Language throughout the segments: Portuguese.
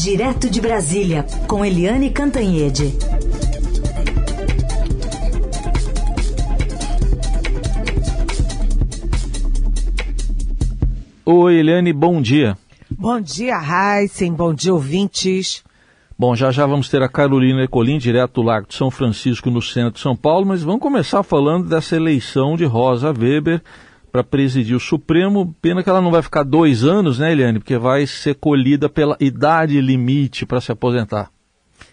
Direto de Brasília, com Eliane Cantanhede. Oi, Eliane, bom dia. Bom dia, Heisen, bom dia, ouvintes. Bom, já já vamos ter a Carolina Ecolim, direto do Largo de São Francisco, no centro de São Paulo, mas vamos começar falando dessa eleição de Rosa Weber para presidir o Supremo. Pena que ela não vai ficar dois anos, né, Eliane? Porque vai ser colhida pela idade limite para se aposentar.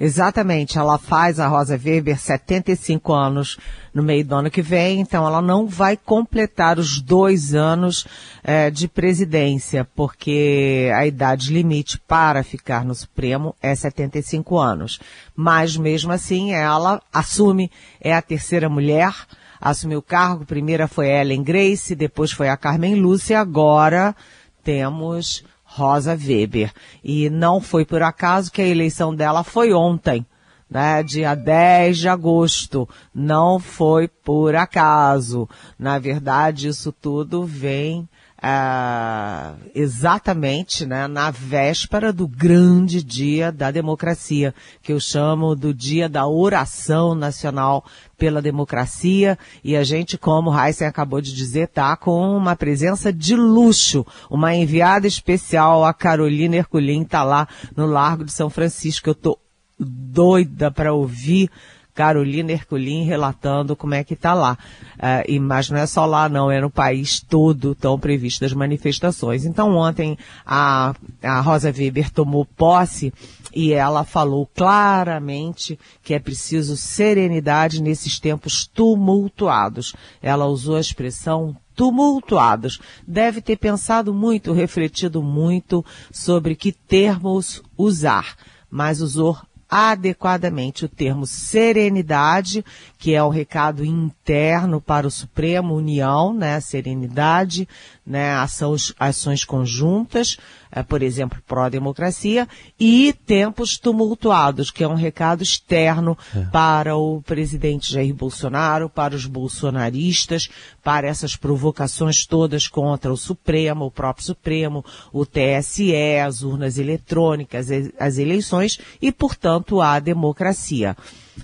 Exatamente, ela faz a Rosa Weber 75 anos no meio do ano que vem, então ela não vai completar os dois anos é, de presidência, porque a idade limite para ficar no Supremo é 75 anos. Mas mesmo assim, ela assume, é a terceira mulher assumiu o cargo. Primeira foi Ellen Grace, depois foi a Carmen Lúcia, agora temos Rosa Weber. E não foi por acaso que a eleição dela foi ontem, né, dia 10 de agosto. Não foi por acaso. Na verdade, isso tudo vem ah, exatamente né, na véspera do grande dia da democracia, que eu chamo do dia da oração nacional pela democracia. E a gente, como Heisen acabou de dizer, tá com uma presença de luxo. Uma enviada especial, a Carolina Herculin, tá lá no Largo de São Francisco. Eu tô doida para ouvir Carolina Herculin relatando como é que está lá. Uh, e, mas não é só lá não, é no país todo estão previstas manifestações. Então ontem a, a Rosa Weber tomou posse e ela falou claramente que é preciso serenidade nesses tempos tumultuados. Ela usou a expressão tumultuados. Deve ter pensado muito, refletido muito sobre que termos usar, mas usou adequadamente o termo serenidade, que é o recado interno para o Supremo, união, né, serenidade, né, ações, ações conjuntas, é, por exemplo, pró-democracia, e tempos tumultuados, que é um recado externo é. para o presidente Jair Bolsonaro, para os bolsonaristas, para essas provocações todas contra o Supremo, o próprio Supremo, o TSE, as urnas eletrônicas, as eleições e, portanto, a democracia.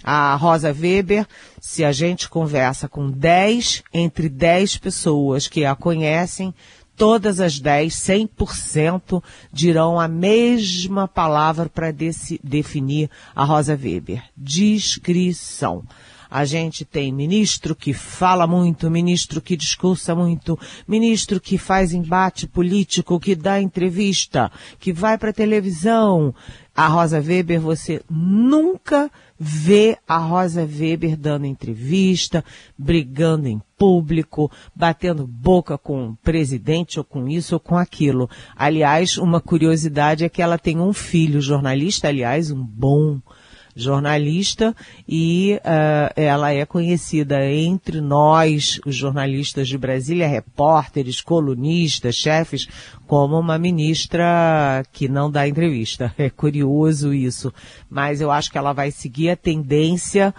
A Rosa Weber, se a gente conversa com 10, entre 10 pessoas que a conhecem, todas as 10, 100%, dirão a mesma palavra para definir a Rosa Weber. Discrição. A gente tem ministro que fala muito, ministro que discursa muito, ministro que faz embate político, que dá entrevista, que vai para televisão. A Rosa Weber você nunca vê a Rosa Weber dando entrevista, brigando em público, batendo boca com o presidente ou com isso ou com aquilo. Aliás, uma curiosidade é que ela tem um filho jornalista, aliás, um bom jornalista e uh, ela é conhecida entre nós, os jornalistas de Brasília, repórteres, colunistas, chefes, como uma ministra que não dá entrevista. É curioso isso, mas eu acho que ela vai seguir a tendência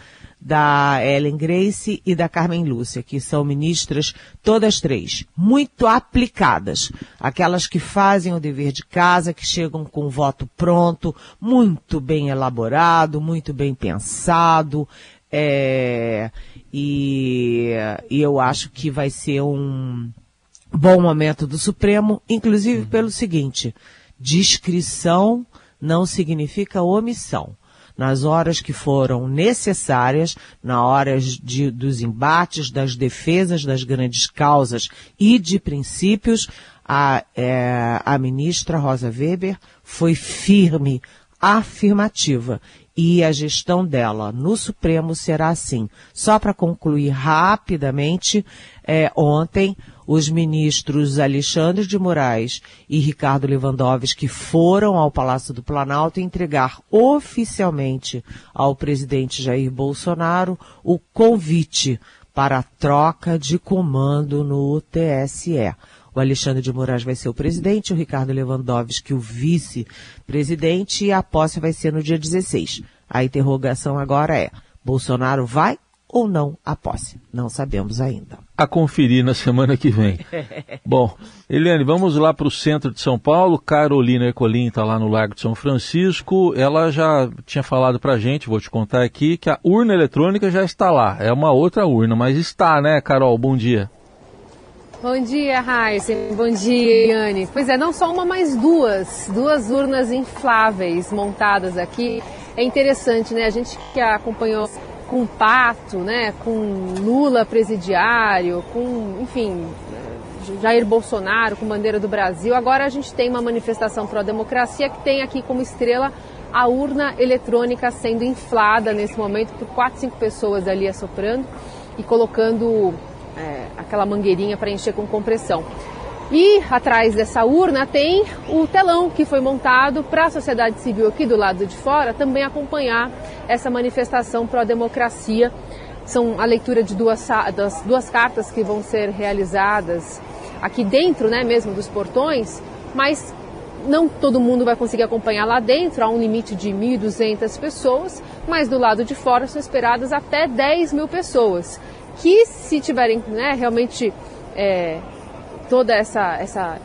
da Ellen Grace e da Carmen Lúcia, que são ministras, todas três, muito aplicadas. Aquelas que fazem o dever de casa, que chegam com o voto pronto, muito bem elaborado, muito bem pensado, é, e, e eu acho que vai ser um bom momento do Supremo, inclusive uhum. pelo seguinte, discrição não significa omissão nas horas que foram necessárias, na horas de, dos embates, das defesas das grandes causas e de princípios, a, é, a ministra Rosa Weber foi firme, afirmativa. E a gestão dela no Supremo será assim. Só para concluir rapidamente, é, ontem os ministros Alexandre de Moraes e Ricardo Lewandowski foram ao Palácio do Planalto entregar oficialmente ao presidente Jair Bolsonaro o convite para a troca de comando no TSE. O Alexandre de Moraes vai ser o presidente, o Ricardo Lewandowski o vice-presidente e a posse vai ser no dia 16. A interrogação agora é, Bolsonaro vai ou não a posse. Não sabemos ainda. A conferir na semana que vem. Bom, Eliane, vamos lá para o centro de São Paulo. Carolina Ercolim está lá no Largo de São Francisco. Ela já tinha falado para a gente, vou te contar aqui, que a urna eletrônica já está lá. É uma outra urna, mas está, né, Carol? Bom dia. Bom dia, Raíssa. Bom dia, Eliane. Pois é, não só uma, mas duas. Duas urnas infláveis montadas aqui. É interessante, né? A gente que acompanhou com Pato, né, com Lula presidiário, com, enfim, Jair Bolsonaro com bandeira do Brasil. Agora a gente tem uma manifestação pró-democracia que tem aqui como estrela a urna eletrônica sendo inflada nesse momento por quatro, cinco pessoas ali assoprando e colocando é, aquela mangueirinha para encher com compressão. E atrás dessa urna tem o telão que foi montado para a sociedade civil aqui do lado de fora também acompanhar essa manifestação pró-democracia. São a leitura de duas, das duas cartas que vão ser realizadas aqui dentro, né, mesmo dos portões, mas não todo mundo vai conseguir acompanhar lá dentro, há um limite de 1.200 pessoas, mas do lado de fora são esperadas até 10 mil pessoas, que se tiverem né, realmente é, toda essa, essa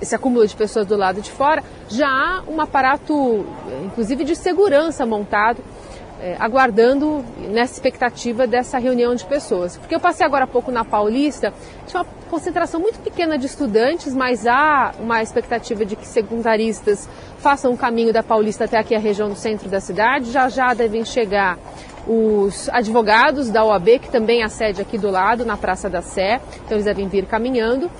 esse acúmulo de pessoas do lado de fora, já há um aparato, inclusive de segurança montado, é, aguardando nessa expectativa dessa reunião de pessoas. Porque eu passei agora há pouco na Paulista, tinha uma concentração muito pequena de estudantes, mas há uma expectativa de que secundaristas façam o caminho da Paulista até aqui a região do centro da cidade. Já já devem chegar os advogados da OAB, que também há sede aqui do lado, na Praça da Sé, então eles devem vir caminhando.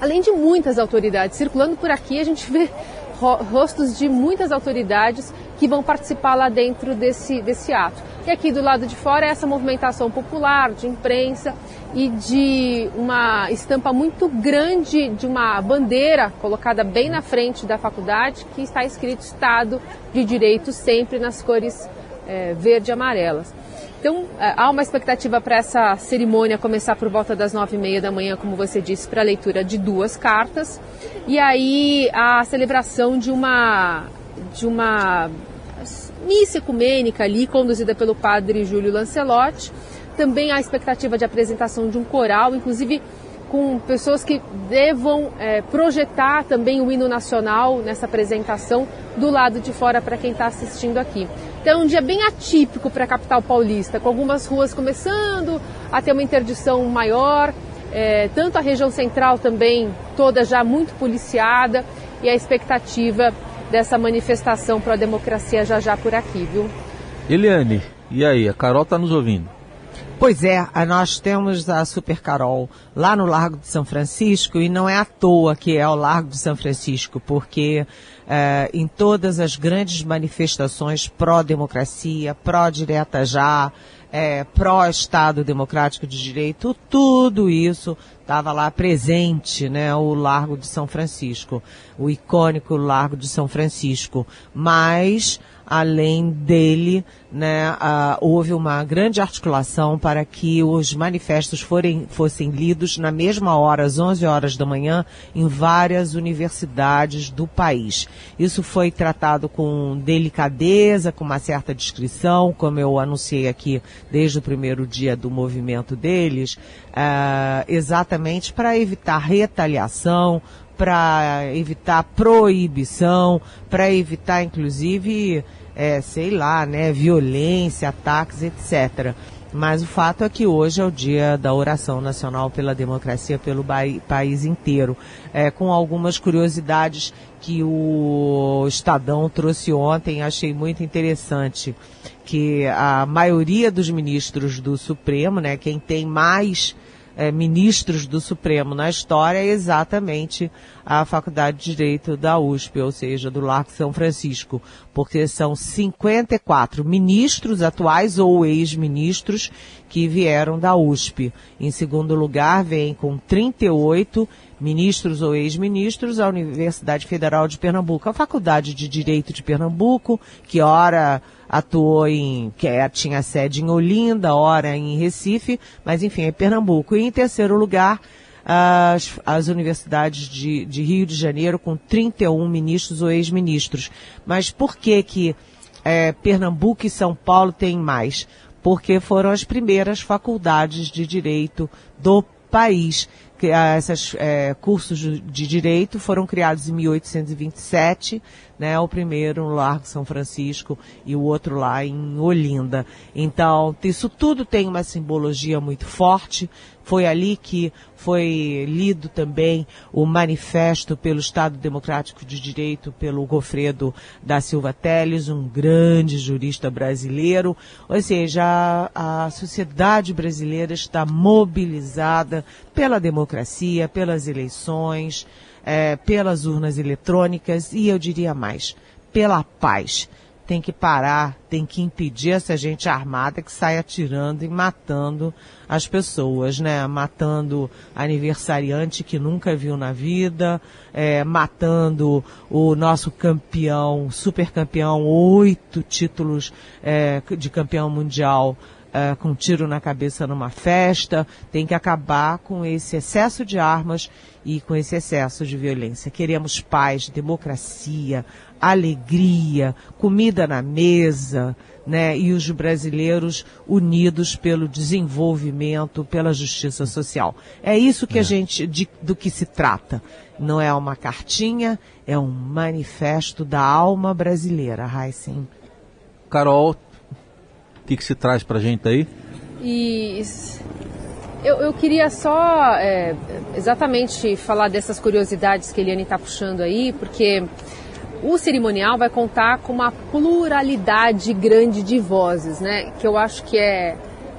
Além de muitas autoridades circulando por aqui, a gente vê rostos de muitas autoridades que vão participar lá dentro desse, desse ato. E aqui do lado de fora é essa movimentação popular, de imprensa e de uma estampa muito grande de uma bandeira colocada bem na frente da faculdade que está escrito Estado de Direito sempre nas cores é, verde e amarelas. Então, é, há uma expectativa para essa cerimônia começar por volta das nove e meia da manhã, como você disse, para a leitura de duas cartas. E aí, a celebração de uma, de uma missa ecumênica ali, conduzida pelo padre Júlio Lancelotti. Também há a expectativa de apresentação de um coral, inclusive com pessoas que devam é, projetar também o hino nacional nessa apresentação do lado de fora para quem está assistindo aqui. Então é um dia bem atípico para a capital paulista, com algumas ruas começando a ter uma interdição maior, é, tanto a região central também toda já muito policiada e a expectativa dessa manifestação para a democracia já já por aqui, viu? Eliane, e aí, a Carol está nos ouvindo? Pois é, nós temos a Super Carol lá no Largo de São Francisco e não é à toa que é o Largo de São Francisco, porque é, em todas as grandes manifestações pró-democracia, pró-direta já, é, pró-Estado Democrático de Direito, tudo isso estava lá presente, né, o Largo de São Francisco, o icônico Largo de São Francisco. Mas além dele, né, uh, houve uma grande articulação para que os manifestos forem, fossem lidos na mesma hora, às 11 horas da manhã, em várias universidades do país. Isso foi tratado com delicadeza, com uma certa discrição, como eu anunciei aqui desde o primeiro dia do movimento deles, uh, exatamente para evitar retaliação, para evitar proibição, para evitar, inclusive, é, sei lá, né, violência, ataques, etc. Mas o fato é que hoje é o dia da oração nacional pela democracia pelo país inteiro, é, com algumas curiosidades que o Estadão trouxe ontem, achei muito interessante, que a maioria dos ministros do Supremo, né, quem tem mais é, ministros do Supremo na história é exatamente a Faculdade de Direito da USP, ou seja, do Largo São Francisco, porque são 54 ministros atuais ou ex-ministros que vieram da USP. Em segundo lugar, vem com 38 ministros ou ex-ministros a Universidade Federal de Pernambuco, a Faculdade de Direito de Pernambuco, que ora atuou em, que é, tinha sede em Olinda, ora em Recife, mas enfim, é Pernambuco. E em terceiro lugar, as, as universidades de, de Rio de Janeiro, com 31 ministros ou ex-ministros. Mas por que que é, Pernambuco e São Paulo têm mais? porque foram as primeiras faculdades de direito do país. Que, ah, esses é, cursos de direito foram criados em 1827, né? O primeiro no Largo São Francisco e o outro lá em Olinda. Então, isso tudo tem uma simbologia muito forte. Foi ali que foi lido também o manifesto pelo Estado Democrático de Direito pelo Gofredo da Silva Teles, um grande jurista brasileiro. Ou seja, a, a sociedade brasileira está mobilizada pela democracia, pelas eleições, é, pelas urnas eletrônicas e eu diria mais, pela paz tem que parar, tem que impedir essa gente armada que sai atirando e matando as pessoas, né? Matando aniversariante que nunca viu na vida, é, matando o nosso campeão, super campeão, oito títulos é, de campeão mundial Uh, com um tiro na cabeça numa festa, tem que acabar com esse excesso de armas e com esse excesso de violência. Queremos paz, democracia, alegria, comida na mesa, né? E os brasileiros unidos pelo desenvolvimento, pela justiça social. É isso que é. a gente, de, do que se trata. Não é uma cartinha, é um manifesto da alma brasileira, Heisen. Carol, que, que se traz pra gente aí? Isso. Eu, eu queria só é, exatamente falar dessas curiosidades que a Eliane está puxando aí, porque o cerimonial vai contar com uma pluralidade grande de vozes, né? Que eu acho que é,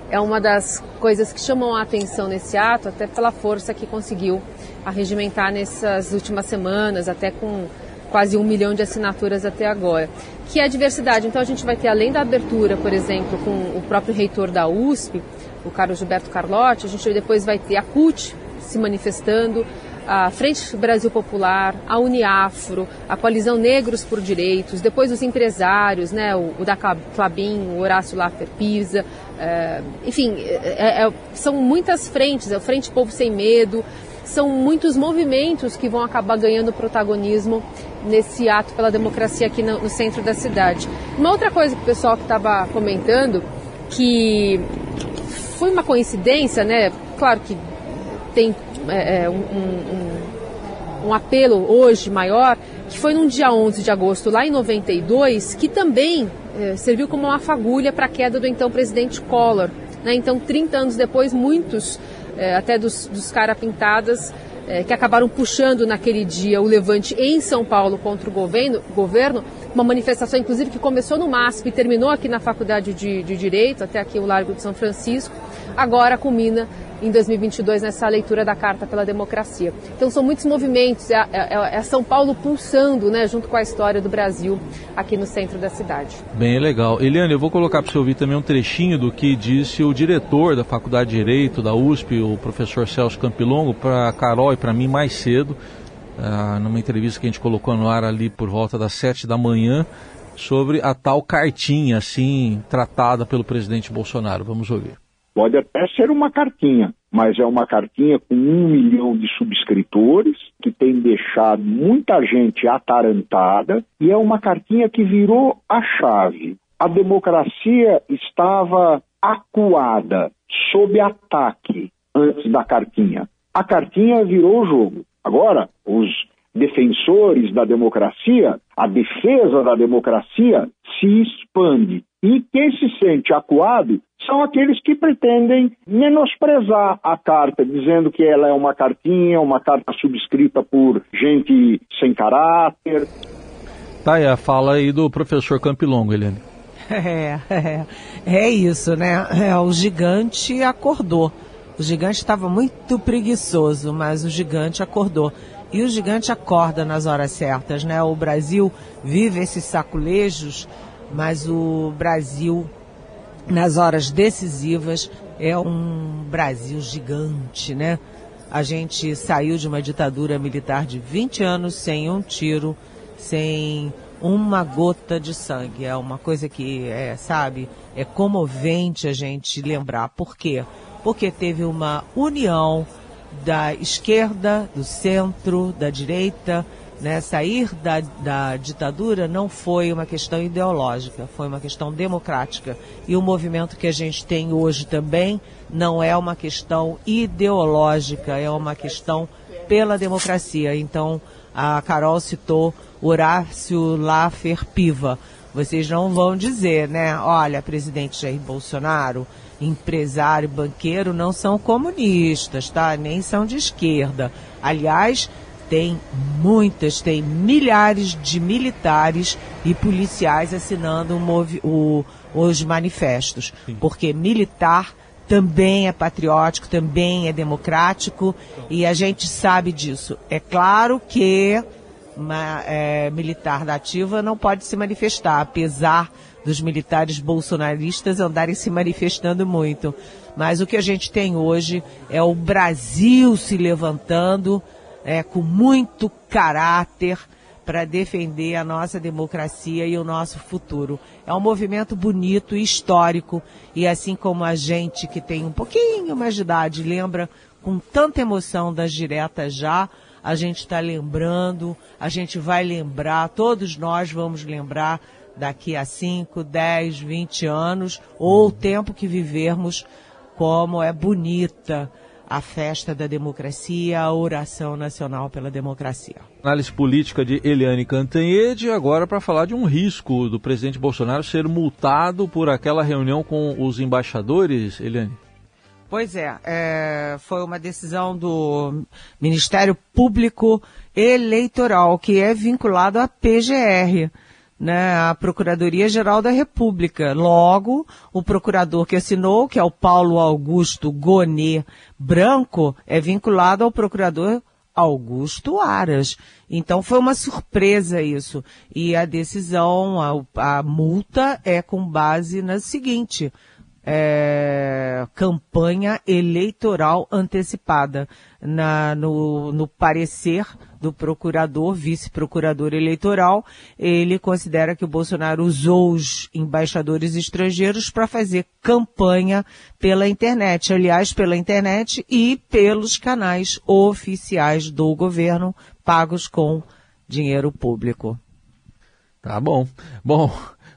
é uma das coisas que chamam a atenção nesse ato, até pela força que conseguiu arregimentar nessas últimas semanas, até com quase um milhão de assinaturas até agora, que é a diversidade. Então a gente vai ter, além da abertura, por exemplo, com o próprio reitor da USP, o Carlos Gilberto Carlotti, a gente depois vai ter a CUT se manifestando, a Frente Brasil Popular, a Uniafro, a Coalizão Negros por Direitos, depois os empresários, né, o, o da Clabin, o Horácio Laffer Pisa, é, enfim, é, é, são muitas frentes, é o Frente Povo Sem Medo, são muitos movimentos que vão acabar ganhando protagonismo nesse ato pela democracia aqui no, no centro da cidade. Uma outra coisa que o pessoal que estava comentando, que foi uma coincidência, né? Claro que tem é, é um, um, um, apelo hoje maior, que foi num dia 11 de agosto, lá em 92, que também é, serviu como uma fagulha para a queda do então presidente Collor. Né? Então, 30 anos depois, muitos, é, até dos, dos cara pintadas, é, que acabaram puxando naquele dia o levante em São Paulo contra o governo, governo. Uma manifestação, inclusive, que começou no MASP e terminou aqui na Faculdade de, de Direito, até aqui o Largo de São Francisco, agora culmina em 2022 nessa leitura da Carta pela Democracia. Então são muitos movimentos, é, é, é, São Paulo pulsando, né, junto com a história do Brasil aqui no centro da cidade. Bem legal. Eliane, eu vou colocar para você ouvir também um trechinho do que disse o diretor da Faculdade de Direito da USP, o professor Celso Campilongo, para Carol e para mim mais cedo, uh, numa entrevista que a gente colocou no ar ali por volta das sete da manhã, sobre a tal cartinha assim tratada pelo presidente Bolsonaro. Vamos ouvir. Pode até ser uma cartinha, mas é uma cartinha com um milhão de subscritores, que tem deixado muita gente atarantada, e é uma cartinha que virou a chave. A democracia estava acuada, sob ataque, antes da cartinha. A cartinha virou o jogo. Agora, os defensores da democracia, a defesa da democracia se expande. E quem se sente acuado são aqueles que pretendem menosprezar a carta, dizendo que ela é uma cartinha, uma carta subscrita por gente sem caráter. Tá aí a fala aí do professor Campilongo, Helene. É, é, é isso, né? É, o gigante acordou. O gigante estava muito preguiçoso, mas o gigante acordou. E o gigante acorda nas horas certas, né? O Brasil vive esses saculejos, mas o Brasil, nas horas decisivas, é um Brasil gigante, né? A gente saiu de uma ditadura militar de 20 anos sem um tiro, sem uma gota de sangue. É uma coisa que, é, sabe, é comovente a gente lembrar. Por quê? Porque teve uma união da esquerda, do centro, da direita, Né? Sair da, da ditadura não foi uma questão ideológica, foi uma questão democrática. E o movimento que a gente tem hoje também não é uma questão ideológica, é uma questão pela democracia. Então, a Carol citou Horácio Laffer Piva. Vocês não vão dizer, né? Olha, presidente Jair Bolsonaro, empresário, banqueiro, não são comunistas, tá? Nem são de esquerda. Aliás, tem muitas, tem milhares de militares e policiais assinando o, os manifestos. Sim. Porque militar também é patriótico, também é democrático e a gente sabe disso. É claro que uma é, militar da ativa não pode se manifestar, apesar dos militares bolsonaristas andarem se manifestando muito. Mas o que a gente tem hoje é o Brasil se levantando é, com muito caráter para defender a nossa democracia e o nosso futuro. É um movimento bonito e histórico, e assim como a gente que tem um pouquinho mais de idade lembra com tanta emoção das diretas já, a gente está lembrando, a gente vai lembrar, todos nós vamos lembrar daqui a 5, 10, 20 anos, ou o tempo que vivermos, como é bonita a festa da democracia, a oração nacional pela democracia. Análise política de Eliane Cantanhede, agora para falar de um risco do presidente Bolsonaro ser multado por aquela reunião com os embaixadores, Eliane. Pois é, é, foi uma decisão do Ministério Público Eleitoral, que é vinculado à PGR né, a Procuradoria-Geral da República. Logo, o procurador que assinou, que é o Paulo Augusto Gonê Branco, é vinculado ao procurador Augusto Aras. Então foi uma surpresa isso. E a decisão, a, a multa é com base na seguinte, é, campanha eleitoral antecipada. Na, no, no parecer do procurador, vice-procurador eleitoral, ele considera que o Bolsonaro usou os embaixadores estrangeiros para fazer campanha pela internet, aliás, pela internet e pelos canais oficiais do governo, pagos com dinheiro público. Tá bom. Bom,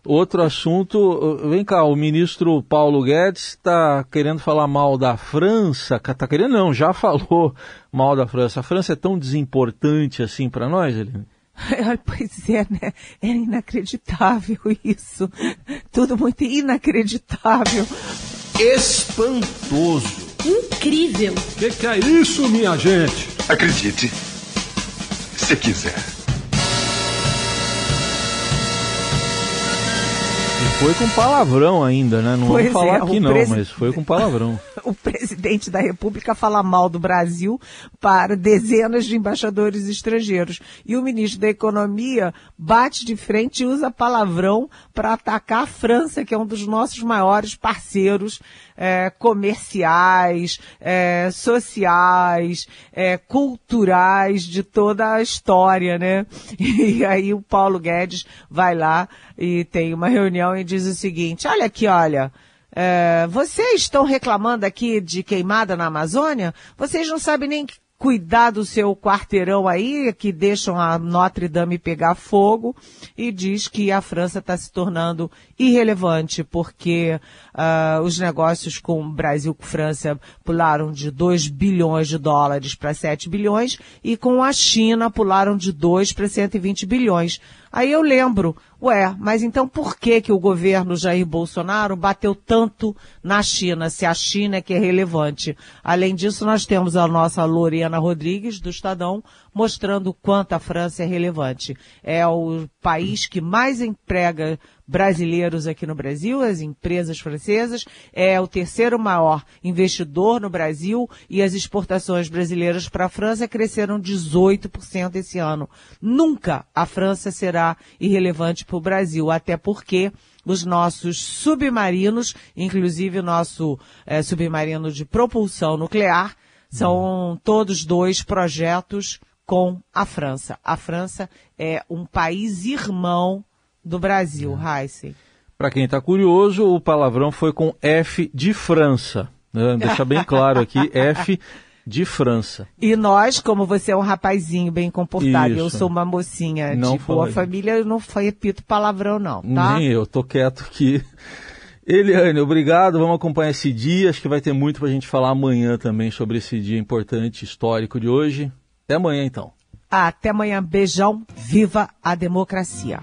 Outro assunto, vem cá, o ministro Paulo Guedes está querendo falar mal da França, está querendo não, já falou mal da França. A França é tão desimportante assim para nós, Eline? Pois é, né? É inacreditável isso. Tudo muito inacreditável. Espantoso. Incrível. O que, que é isso, minha gente? Acredite, se quiser. Foi com palavrão ainda, né? Não pois vou falar é, aqui não, presi... mas foi com palavrão. o presidente da República fala mal do Brasil para dezenas de embaixadores estrangeiros. E o ministro da Economia bate de frente e usa palavrão para atacar a França, que é um dos nossos maiores parceiros é, comerciais, é, sociais, é, culturais de toda a história, né? E aí o Paulo Guedes vai lá e tem uma reunião e diz o seguinte, olha aqui, olha, é, vocês estão reclamando aqui de queimada na Amazônia? Vocês não sabem nem cuidar do seu quarteirão aí, que deixam a Notre Dame pegar fogo, e diz que a França está se tornando irrelevante, porque uh, os negócios com o Brasil com França pularam de 2 bilhões de dólares para 7 bilhões, e com a China pularam de 2 para 120 bilhões. Aí eu lembro, ué, mas então por que que o governo Jair Bolsonaro bateu tanto na China, se a China é que é relevante? Além disso, nós temos a nossa Lorena Rodrigues, do Estadão, mostrando quanto a França é relevante. É o país que mais emprega brasileiros aqui no Brasil, as empresas francesas, é o terceiro maior investidor no Brasil e as exportações brasileiras para a França cresceram 18% esse ano. Nunca a França será irrelevante para o Brasil, até porque os nossos submarinos, inclusive o nosso é, submarino de propulsão nuclear, são todos dois projetos com a França. A França é um país irmão do Brasil, é. Para quem está curioso, o palavrão foi com F de França. Né? Deixa bem claro aqui, F de França. E nós, como você é um rapazinho bem comportado, Isso. eu sou uma mocinha Não de boa família, eu não repito palavrão não, tá? Nem eu, tô quieto aqui. Eliane, obrigado. Vamos acompanhar esse dia. Acho que vai ter muito para a gente falar amanhã também sobre esse dia importante, histórico de hoje. Até amanhã, então. Até amanhã, beijão, viva a democracia.